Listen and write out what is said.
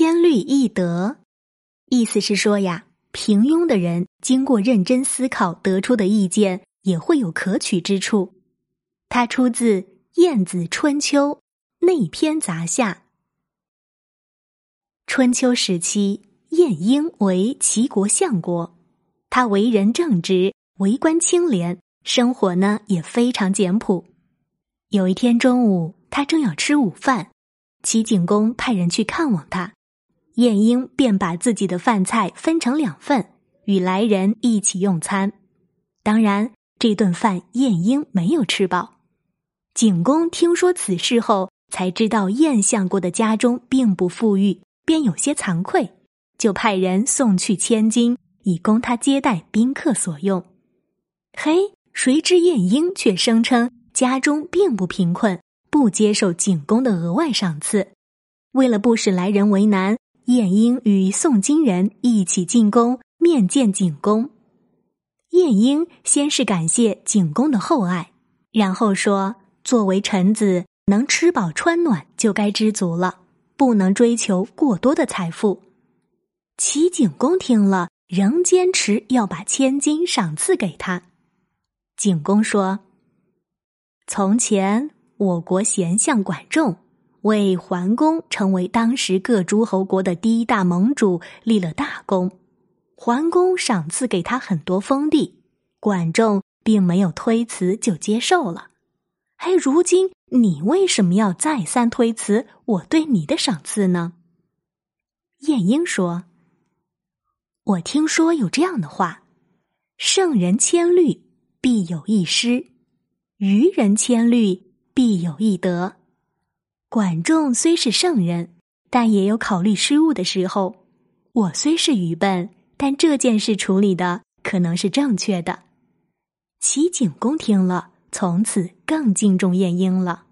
千虑易得，意思是说呀，平庸的人经过认真思考得出的意见也会有可取之处。它出自《晏子春秋·内篇杂下》。春秋时期，晏婴为齐国相国，他为人正直，为官清廉，生活呢也非常简朴。有一天中午，他正要吃午饭。齐景公派人去看望他，晏婴便把自己的饭菜分成两份，与来人一起用餐。当然，这顿饭晏婴没有吃饱。景公听说此事后，才知道晏相国的家中并不富裕，便有些惭愧，就派人送去千金，以供他接待宾客所用。嘿，谁知晏婴却声称家中并不贫困。不接受景公的额外赏赐，为了不使来人为难，晏婴与宋金人一起进宫面见景公。晏婴先是感谢景公的厚爱，然后说：“作为臣子，能吃饱穿暖就该知足了，不能追求过多的财富。”齐景公听了，仍坚持要把千金赏赐给他。景公说：“从前。”我国贤相管仲为桓公成为当时各诸侯国的第一大盟主立了大功，桓公赏赐给他很多封地，管仲并没有推辞就接受了。哎，如今你为什么要再三推辞我对你的赏赐呢？晏婴说：“我听说有这样的话，圣人千虑，必有一失；愚人千虑。”必有一得。管仲虽是圣人，但也有考虑失误的时候。我虽是愚笨，但这件事处理的可能是正确的。齐景公听了，从此更敬重晏婴了。